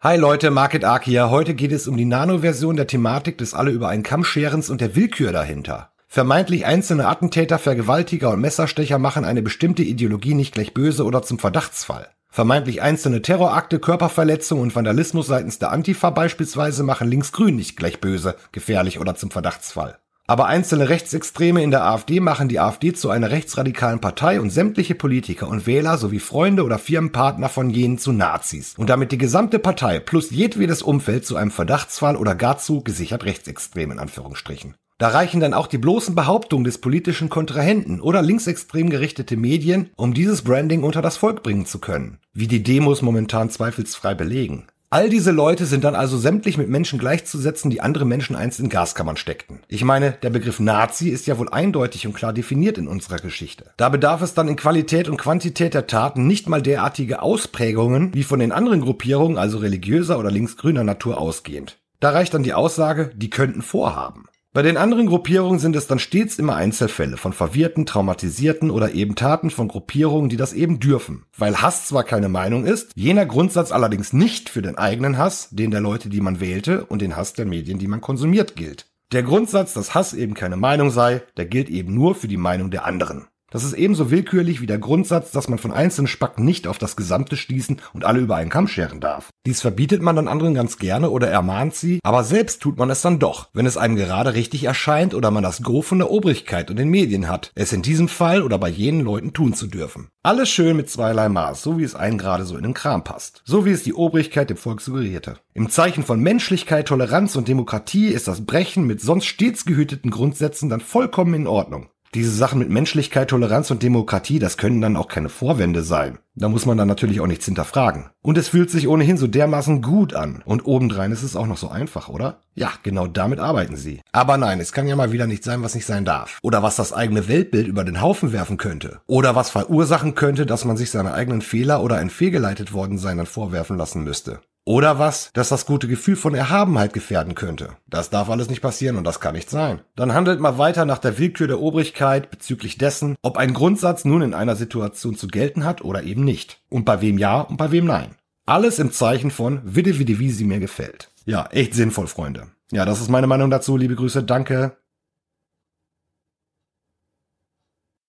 Hi Leute, Market Ark hier. Heute geht es um die Nano-Version der Thematik des alle über einen Kamm scherens und der Willkür dahinter. Vermeintlich einzelne Attentäter, Vergewaltiger und Messerstecher machen eine bestimmte Ideologie nicht gleich böse oder zum Verdachtsfall. Vermeintlich einzelne Terrorakte, Körperverletzung und Vandalismus seitens der Antifa beispielsweise machen linksgrün nicht gleich böse, gefährlich oder zum Verdachtsfall. Aber einzelne Rechtsextreme in der AfD machen die AfD zu einer rechtsradikalen Partei und sämtliche Politiker und Wähler sowie Freunde oder Firmenpartner von jenen zu Nazis und damit die gesamte Partei plus jedwedes Umfeld zu einem Verdachtsfall oder gar zu gesichert rechtsextrem in Anführungsstrichen. Da reichen dann auch die bloßen Behauptungen des politischen Kontrahenten oder linksextrem gerichtete Medien, um dieses Branding unter das Volk bringen zu können, wie die Demos momentan zweifelsfrei belegen. All diese Leute sind dann also sämtlich mit Menschen gleichzusetzen, die andere Menschen einst in Gaskammern steckten. Ich meine, der Begriff Nazi ist ja wohl eindeutig und klar definiert in unserer Geschichte. Da bedarf es dann in Qualität und Quantität der Taten nicht mal derartige Ausprägungen wie von den anderen Gruppierungen, also religiöser oder linksgrüner Natur ausgehend. Da reicht dann die Aussage, die könnten vorhaben. Bei den anderen Gruppierungen sind es dann stets immer Einzelfälle von verwirrten, traumatisierten oder eben Taten von Gruppierungen, die das eben dürfen. Weil Hass zwar keine Meinung ist, jener Grundsatz allerdings nicht für den eigenen Hass, den der Leute, die man wählte und den Hass der Medien, die man konsumiert, gilt. Der Grundsatz, dass Hass eben keine Meinung sei, der gilt eben nur für die Meinung der anderen. Das ist ebenso willkürlich wie der Grundsatz, dass man von einzelnen Spacken nicht auf das Gesamte schließen und alle über einen Kamm scheren darf. Dies verbietet man dann anderen ganz gerne oder ermahnt sie, aber selbst tut man es dann doch, wenn es einem gerade richtig erscheint oder man das Gros von der Obrigkeit und den Medien hat, es in diesem Fall oder bei jenen Leuten tun zu dürfen. Alles schön mit zweierlei Maß, so wie es einen gerade so in den Kram passt. So wie es die Obrigkeit dem Volk suggerierte. Im Zeichen von Menschlichkeit, Toleranz und Demokratie ist das Brechen mit sonst stets gehüteten Grundsätzen dann vollkommen in Ordnung diese Sachen mit Menschlichkeit, Toleranz und Demokratie, das können dann auch keine Vorwände sein. Da muss man dann natürlich auch nichts hinterfragen. Und es fühlt sich ohnehin so dermaßen gut an. Und obendrein ist es auch noch so einfach, oder? Ja, genau damit arbeiten sie. Aber nein, es kann ja mal wieder nicht sein, was nicht sein darf. Oder was das eigene Weltbild über den Haufen werfen könnte. Oder was verursachen könnte, dass man sich seine eigenen Fehler oder ein fehlgeleitet worden sein dann vorwerfen lassen müsste. Oder was, dass das gute Gefühl von Erhabenheit gefährden könnte. Das darf alles nicht passieren und das kann nicht sein. Dann handelt mal weiter nach der Willkür der Obrigkeit bezüglich dessen, ob ein Grundsatz nun in einer Situation zu gelten hat oder eben nicht. Und bei wem ja und bei wem nein. Alles im Zeichen von Witte, Witte, wie sie mir gefällt. Ja, echt sinnvoll, Freunde. Ja, das ist meine Meinung dazu. Liebe Grüße, danke.